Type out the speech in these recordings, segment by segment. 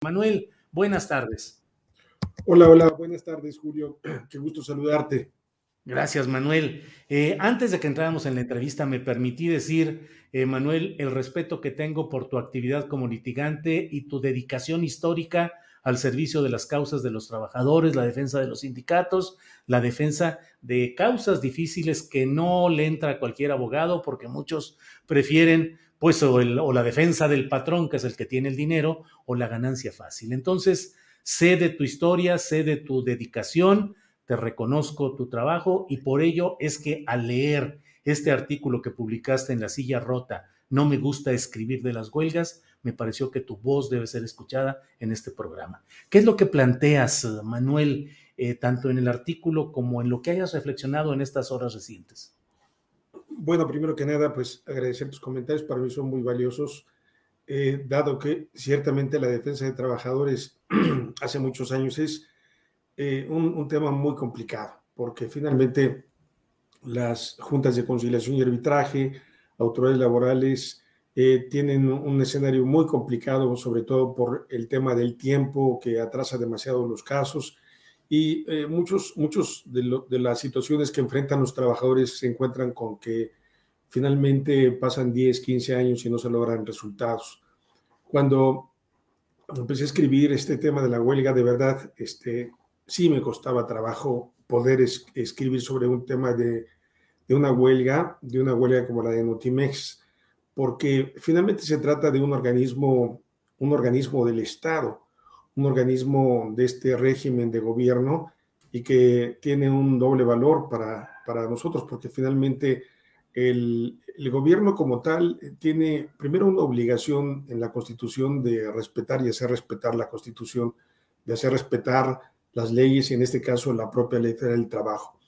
Manuel, buenas tardes. Hola, hola, buenas tardes, Julio. Qué gusto saludarte. Gracias, Manuel. Eh, antes de que entráramos en la entrevista, me permití decir, eh, Manuel, el respeto que tengo por tu actividad como litigante y tu dedicación histórica al servicio de las causas de los trabajadores, la defensa de los sindicatos, la defensa de causas difíciles que no le entra a cualquier abogado porque muchos prefieren pues o, la defensa del patrón, que es el que tiene el dinero, o la ganancia fácil. Entonces, sé de tu historia, sé de tu dedicación, te reconozco tu trabajo y por ello es que al leer este artículo que publicaste en La Silla Rota, no me gusta escribir de las huelgas, me pareció que tu voz debe ser escuchada en este programa. ¿Qué es lo que planteas, Manuel, eh, tanto en el artículo como en lo que hayas reflexionado en estas horas recientes? Bueno, primero que nada, pues agradecer tus comentarios, para mí son muy valiosos, eh, dado que ciertamente la defensa de trabajadores hace muchos años es eh, un, tema muy complicado, porque finalmente las juntas de conciliación y arbitraje, autoridades laborales, eh, tienen un escenario muy complicado, sobre todo por el tema del tiempo que atrasa demasiado los casos y eh, muchos, muchos de, las situaciones que enfrentan los trabajadores se encuentran con que finalmente pasan 10, 15 años y no se logran resultados. Cuando empecé a escribir este tema de la huelga, de verdad, este, sí me costaba trabajo poder es, escribir sobre un tema de, de, una huelga, de una huelga como la de Notimex, porque finalmente se trata de un organismo, un organismo del Estado un organismo de este régimen de gobierno y que tiene un doble valor para, para nosotros, porque finalmente el, el, gobierno como tal tiene primero una obligación en la Constitución de respetar y hacer respetar la Constitución, de hacer respetar las leyes y en este caso la propia ley del trabajo.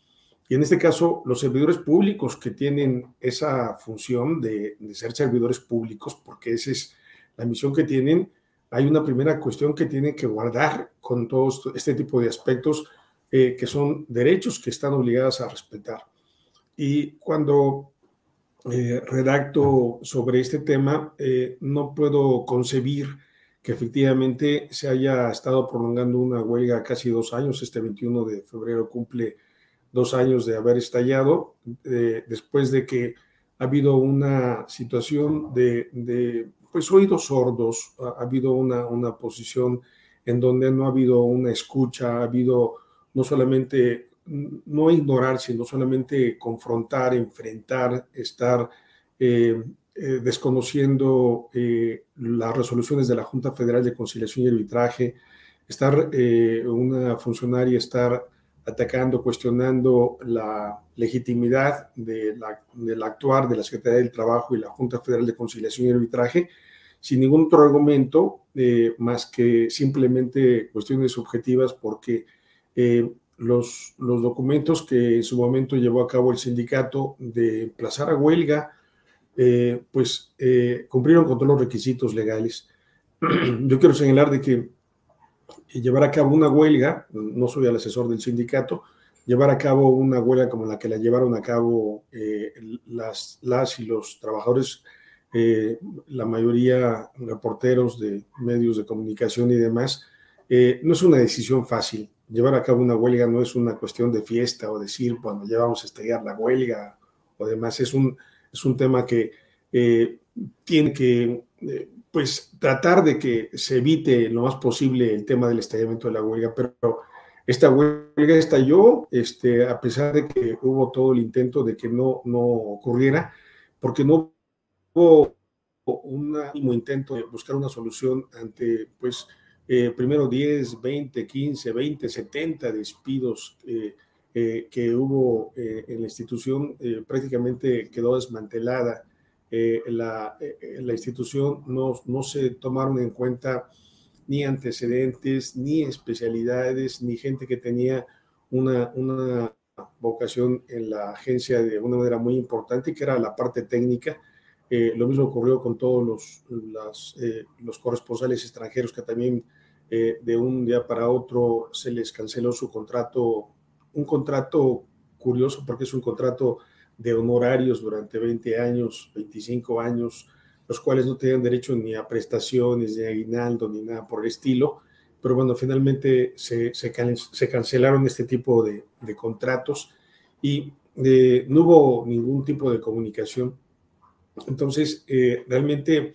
Y en este caso, los servidores públicos que tienen esa función de, de ser servidores públicos, porque esa es la misión que tienen, hay una primera cuestión que tiene que guardar con todos este tipo de aspectos eh, que son derechos que están obligadas a respetar. Y cuando eh, redacto sobre este tema, eh, no puedo concebir que efectivamente se haya estado prolongando una huelga casi dos años. Este 21 de febrero cumple dos años de haber estallado, después de que ha habido una situación de pues oídos sordos, ha, ha habido una, una, posición en donde no ha habido una escucha, ha habido no solamente no ignorar, sino solamente confrontar, enfrentar, estar eh, eh, desconociendo eh, las resoluciones de la Junta Federal de Conciliación y Arbitraje, estar una funcionaria, estar atacando, cuestionando la legitimidad de la, del actuar de la Secretaría del Trabajo y la Junta Federal de Conciliación y Arbitraje, sin ningún otro argumento eh, más que simplemente cuestiones subjetivas, porque eh, los, los documentos que en su momento llevó a cabo el sindicato de emplazar a huelga, eh, pues cumplieron con todos los requisitos legales. Yo quiero señalar de que llevar a cabo una huelga, no soy el asesor del sindicato, llevar a cabo una huelga como la que la llevaron a cabo eh, las, las y los trabajadores, eh, la mayoría reporteros de medios de comunicación y demás, eh, no es una decisión fácil. Llevar a cabo una huelga no es una cuestión de fiesta o decir, bueno, ya vamos a estallar la huelga o demás. Es un, es un tema que eh, tiene que, pues, tratar de que se evite lo más posible el tema del estallamiento de la huelga, pero esta huelga estalló, este, a pesar de que hubo todo el intento de que no, no ocurriera, porque no hubo un intento de buscar una solución ante, pues, eh, primero 10, 20, 15, 20, 70 despidos eh, eh, que hubo en la institución, prácticamente quedó desmantelada. La, la, institución no, no se tomaron en cuenta ni antecedentes, ni especialidades, ni gente que tenía una, una vocación en la agencia de una manera muy importante, que era la parte técnica. lo mismo ocurrió con todos los, los corresponsales extranjeros que también eh, de un día para otro se les canceló su contrato, un contrato curioso porque es un contrato de honorarios durante 20 años, 25 años, los cuales no tenían derecho ni a prestaciones, ni a aguinaldo, ni nada por el estilo. Pero bueno, finalmente se, se, cancelaron este tipo de, de contratos y eh, no hubo ningún tipo de comunicación. Entonces, eh, realmente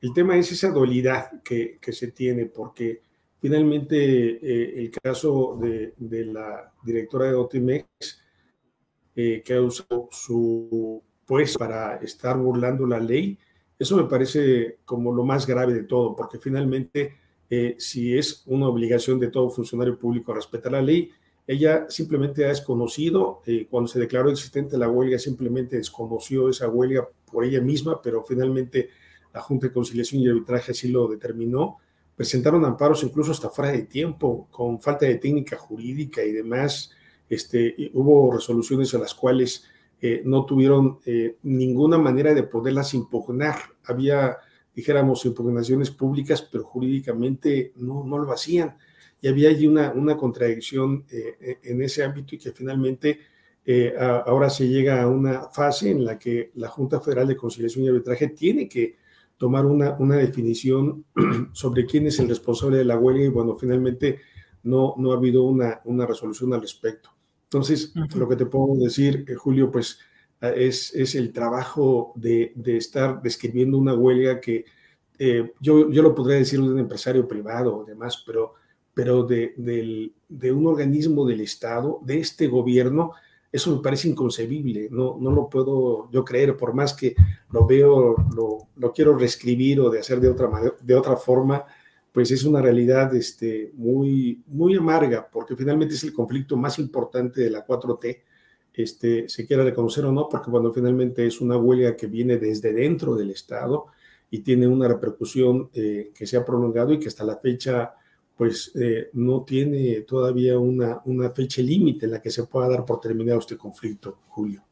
el tema es esa dualidad que, que se tiene, porque Finalmente, eh, el caso de, la directora de Otimex, eh, que ha usado su puesto para estar burlando la ley, eso me parece como lo más grave de todo, porque finalmente, eh, si es una obligación de todo funcionario público respetar la ley, ella simplemente ha desconocido, cuando se declaró existente la huelga, simplemente desconoció esa huelga por ella misma, pero finalmente la Junta de Conciliación y Arbitraje así lo determinó presentaron amparos incluso hasta fuera de tiempo, con falta de técnica jurídica y demás. Este, hubo resoluciones a las cuales eh, no tuvieron eh, ninguna manera de poderlas impugnar. Había, dijéramos, impugnaciones públicas, pero jurídicamente no, no lo hacían. Y había allí una, una contradicción eh, en ese ámbito y que finalmente ahora se llega a una fase en la que la Junta Federal de Conciliación y Arbitraje tiene que tomar una, una definición sobre quién es el responsable de la huelga y bueno, finalmente no, no ha habido una, una resolución al respecto. Entonces, lo que te puedo decir, eh, Julio, pues eh, es, es el trabajo de, de, estar describiendo una huelga que eh, yo, yo lo podría decir de un empresario privado o demás, pero, pero de, de un organismo del Estado, de este gobierno, eso me parece inconcebible, no, no lo puedo yo creer, por más que lo veo, lo, lo quiero reescribir o de hacer de otra, de otra forma, pues es una realidad este, muy, muy amarga, porque finalmente es el conflicto más importante de la 4T, este, se quiera reconocer o no, porque cuando finalmente es una huelga que viene desde dentro del Estado y tiene una repercusión eh, que se ha prolongado y que hasta la fecha pues eh, no tiene todavía una, una fecha límite en la que se pueda dar por terminado este conflicto, Julio.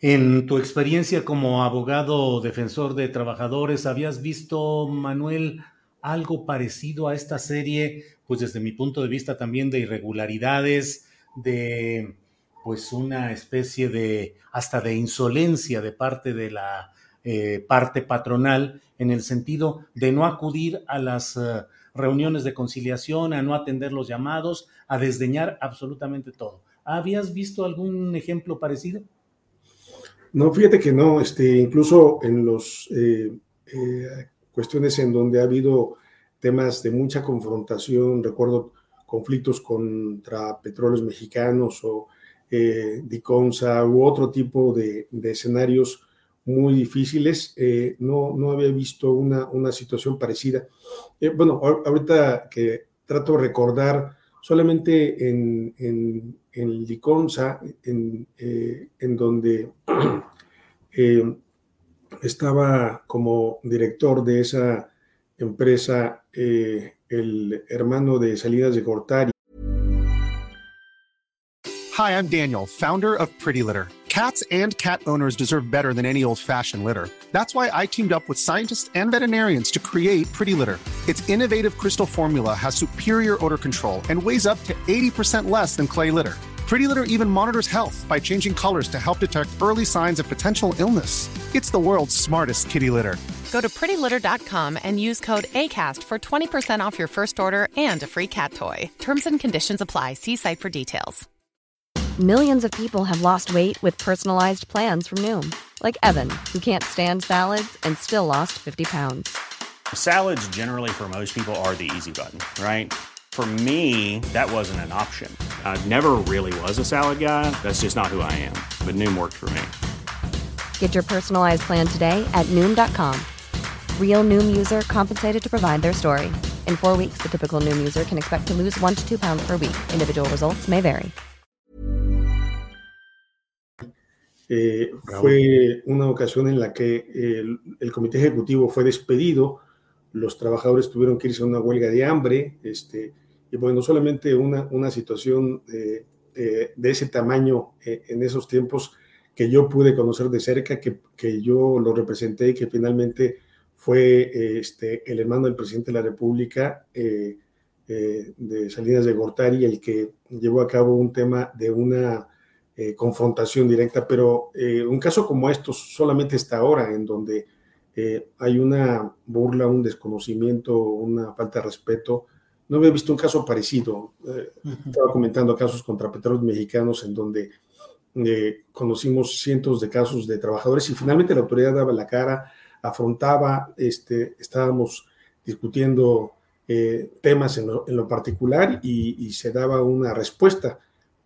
En tu experiencia como abogado defensor de trabajadores, ¿habías visto, Manuel, algo parecido a esta serie? Pues desde mi punto de vista también de irregularidades, de pues una especie de hasta de insolencia de parte de la eh, parte patronal en el sentido de no acudir a las eh, reuniones de conciliación, a no atender los llamados, a desdeñar absolutamente todo. ¿Habías visto algún ejemplo parecido? No, fíjate que no, este, incluso en los eh, cuestiones en donde ha habido temas de mucha confrontación, recuerdo conflictos contra petróleos mexicanos o eh, Diconsa u otro tipo de, de escenarios muy difíciles. Eh, no, no había visto una, una situación parecida. Eh, bueno, ahorita que trato de recordar, solamente en, en, en Liconza, en, eh, en donde estaba como director de esa empresa eh, el hermano de de. Hi, I'm Daniel, founder of Pretty Litter. Cats and cat owners deserve better than any old fashioned litter. That's why I teamed up with scientists and veterinarians to create Pretty Litter. Its innovative crystal formula has superior odor control and weighs up to 80% less than clay litter. Pretty Litter even monitors health by changing colors to help detect early signs of potential illness. It's the world's smartest kitty litter. Go to prettylitter.com and use code ACAST for 20% off your first order and a free cat toy. Terms and conditions apply. See site for details. Millions of people have lost weight with personalized plans from Noom, like Evan, who can't stand salads and still lost 50 pounds. Salads, generally, for most people, are the easy button, right? For me, that wasn't an option. I never really was a salad guy. That's just not who I am. But Noom worked for me. Get your personalized plan today at Noom.com. Real Noom user compensated to provide their story. In four weeks, the typical Noom user can expect to lose one to two pounds per week. Individual results may vary. Eh, fue una ocasión en la que el, el, comité ejecutivo fue despedido, los trabajadores tuvieron que irse a una huelga de hambre, este, y bueno, solamente una, una situación eh, eh, de ese tamaño eh, en esos tiempos que yo pude conocer de cerca, que, que yo lo representé y que finalmente fue este, el hermano del presidente de la República de Salinas de Gortari el que llevó a cabo un tema de una eh, confrontación directa, pero eh, un caso como estos solamente está ahora, en donde eh, hay una burla, un desconocimiento, una falta de respeto. No había visto un caso parecido. Estaba comentando casos contra petróleos mexicanos en donde conocimos cientos de casos de trabajadores y finalmente la autoridad daba la cara, afrontaba, este, estábamos discutiendo temas en lo, en lo particular y, y, se daba una respuesta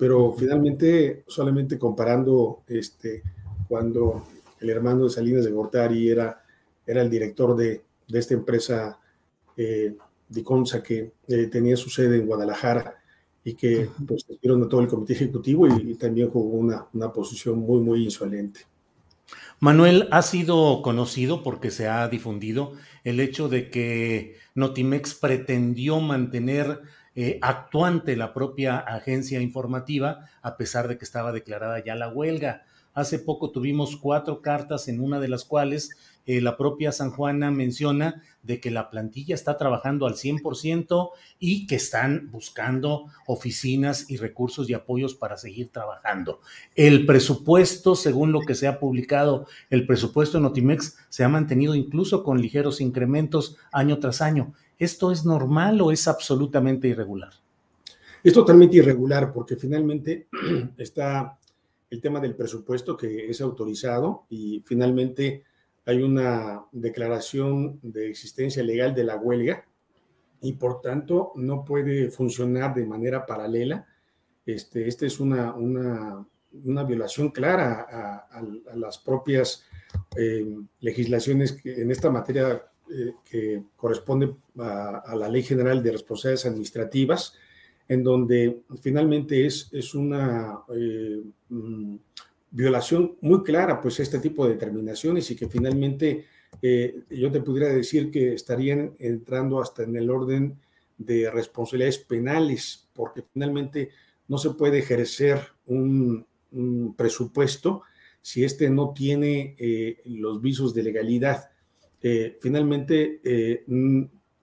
pero finalmente solamente comparando este, cuando el hermano de Salinas de Gortari era, era el director de, de esta empresa eh, Diconsa que eh, tenía su sede en Guadalajara y que pues a todo el comité ejecutivo y, y también jugó una, una posición muy, muy insolente. Manuel, ha sido conocido porque se ha difundido el hecho de que Notimex pretendió mantener eh, actuante la propia agencia informativa, a pesar de que estaba declarada ya la huelga. Hace poco tuvimos cuatro cartas en una de las cuales eh, la propia San Juana menciona de que la plantilla está trabajando al 100% y que están buscando oficinas y recursos y apoyos para seguir trabajando. El presupuesto, según lo que se ha publicado, el presupuesto de Notimex se ha mantenido incluso con ligeros incrementos año tras año. ¿Esto es normal o es absolutamente irregular? Es totalmente irregular porque finalmente está el tema del presupuesto que es autorizado y finalmente hay una declaración de existencia legal de la huelga y por tanto no puede funcionar de manera paralela. Este, esta es una, una, una, violación clara a, a, a las propias eh, legislaciones que en esta materia eh, que corresponde a, a, la Ley General de Responsabilidades Administrativas, en donde finalmente es, es una eh, mm, violación muy clara, pues, este tipo de determinaciones y que finalmente eh, yo te pudiera decir que estarían entrando hasta en el orden de responsabilidades penales, porque finalmente no se puede ejercer un, presupuesto si este no tiene eh, los visos de legalidad. Eh, finalmente,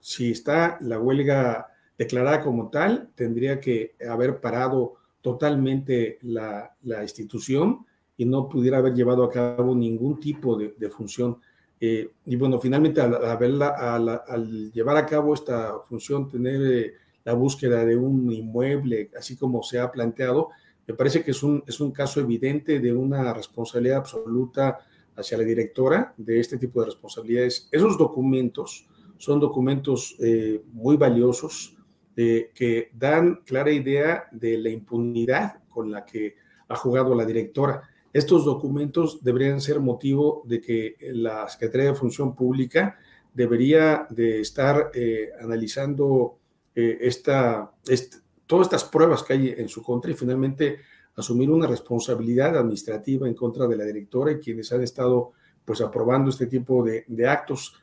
si está la huelga declarada como tal, tendría que haber parado totalmente la institución y no pudiera haber llevado a cabo ningún tipo de, de función. Eh, y bueno, finalmente al, al, al, llevar a cabo esta función, tener eh, la búsqueda de un inmueble, así como se ha planteado, me parece que es un, es un caso evidente de una responsabilidad absoluta hacia la directora de este tipo de responsabilidades. Esos documentos son documentos eh, muy valiosos eh, que dan clara idea de la impunidad con la que ha jugado la directora. Estos documentos deberían ser motivo de que la Secretaría de Función Pública debería de estar eh, analizando eh, esta, todas estas pruebas que hay en su contra y finalmente asumir una responsabilidad administrativa en contra de la directora y quienes han estado pues aprobando este tipo de, de actos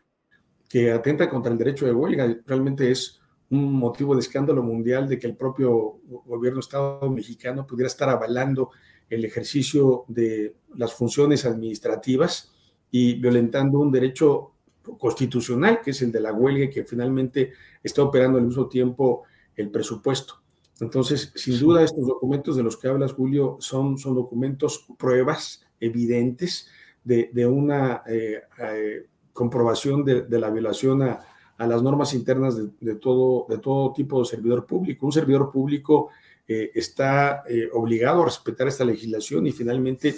que atentan contra el derecho de huelga. Realmente es un motivo de escándalo mundial de que el propio gobierno Estado mexicano pudiera estar avalando el ejercicio de las funciones administrativas y violentando un derecho constitucional, que es el de la huelga, y que finalmente está operando al mismo tiempo el presupuesto. Entonces, sin duda, estos documentos de los que hablas, Julio, son, son documentos, pruebas evidentes de, de una eh, eh, comprobación de, la violación a, las normas internas de, todo, de todo tipo de servidor público. Un servidor público eh, está eh, obligado a respetar esta legislación y finalmente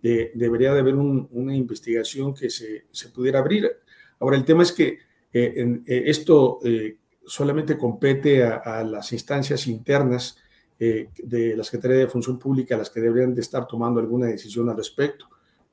debería de haber una investigación que se, pudiera abrir. Ahora, el tema es que esto solamente compete a, las instancias internas de la Secretaría de Función Pública las que deberían de estar tomando alguna decisión al respecto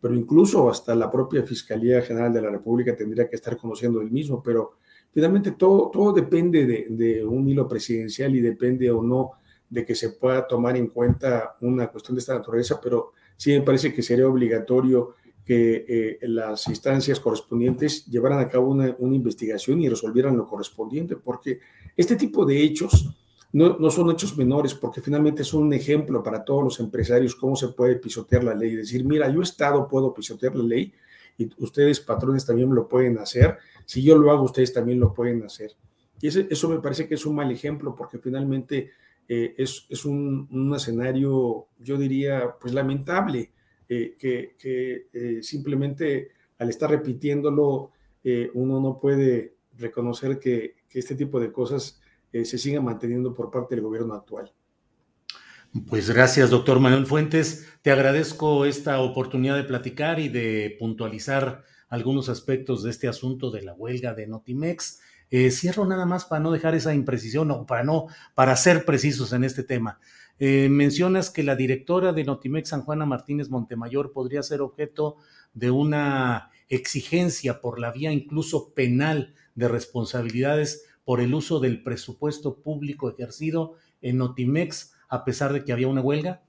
pero incluso hasta la propia Fiscalía General de la República tendría que estar conociendo el mismo, pero finalmente todo, todo depende de, un hilo presidencial y depende o no de que se pueda tomar en cuenta una cuestión de esta naturaleza, pero sí me parece que sería obligatorio que eh, las instancias correspondientes llevaran a cabo una, una investigación y resolvieran lo correspondiente, porque este tipo de hechos no, son hechos menores, porque finalmente son un ejemplo para todos los empresarios cómo se puede pisotear la ley. Decir, mira, yo Estado puedo pisotear la ley y ustedes, patrones, también lo pueden hacer. Si yo lo hago, ustedes también lo pueden hacer. Y eso me parece que es un mal ejemplo, porque finalmente eh, es, un, escenario, yo diría, pues lamentable, eh, que, eh, simplemente al estar repitiéndolo, uno no puede reconocer que, que este tipo de cosas se siga manteniendo por parte del gobierno actual. Pues gracias, doctor Manuel Fuentes. Te agradezco esta oportunidad de platicar y de puntualizar algunos aspectos de este asunto de la huelga de Notimex. Eh, cierro nada más para no dejar esa imprecisión o para no, para ser precisos en este tema. Eh, mencionas que la directora de Notimex, San Juana Martínez Montemayor, podría ser objeto de una exigencia por la vía incluso penal de responsabilidades por el uso del presupuesto público ejercido en Notimex a pesar de que había una huelga?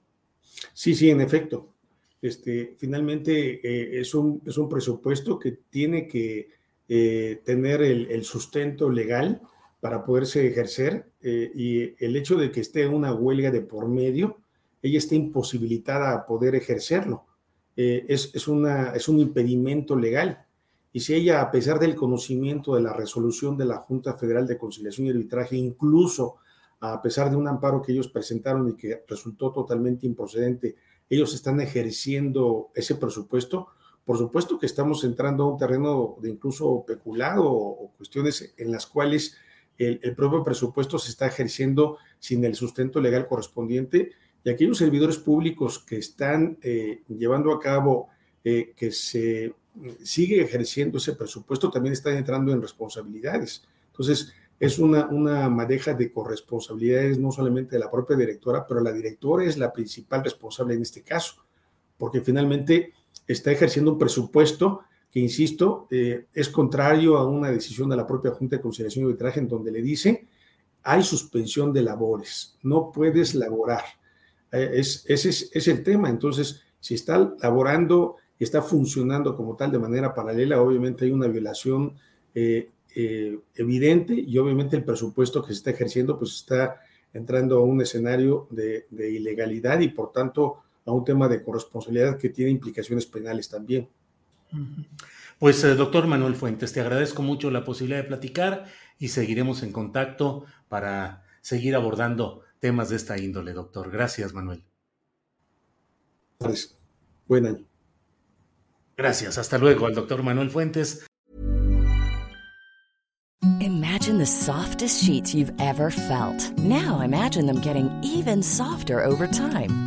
Sí, sí, en efecto. Este, finalmente eh, es, un, es un presupuesto que tiene que eh, tener el, sustento legal para poderse ejercer eh, y el hecho de que esté una huelga de por medio, ella está imposibilitada a poder ejercerlo. es, es, una, es un impedimento legal. Y si ella, a pesar del conocimiento de la resolución de la Junta Federal de Conciliación y Arbitraje, incluso a pesar de un amparo que ellos presentaron y que resultó totalmente improcedente, ellos están ejerciendo ese presupuesto, por supuesto que estamos entrando a un terreno de incluso peculado o, cuestiones en las cuales el, propio presupuesto se está ejerciendo sin el sustento legal correspondiente y aquellos servidores públicos que están eh, llevando a cabo eh, que se sigue ejerciendo ese presupuesto, también está entrando en responsabilidades. Entonces, es una, una madeja de corresponsabilidades no solamente de la propia directora, pero la directora es la principal responsable en este caso, porque finalmente está ejerciendo un presupuesto que, insisto, eh, es contrario a una decisión de la propia Junta de Conciliación y Arbitraje en donde le dice, hay suspensión de labores, no puedes laborar. Eh, es, ese es el tema. Entonces, si está laborando está funcionando como tal de manera paralela, obviamente hay una violación eh, evidente y obviamente el presupuesto que se está ejerciendo pues está entrando a un escenario de, ilegalidad y por tanto a un tema de corresponsabilidad que tiene implicaciones penales también. Pues eh, doctor Manuel Fuentes, te agradezco mucho la posibilidad de platicar y seguiremos en contacto para seguir abordando temas de esta índole, doctor. Gracias, Manuel. Gracias. Buen año. Gracias, hasta luego al doctor Manuel Fuentes. Imagine the softest sheets you've ever felt. Now imagine them getting even softer over time.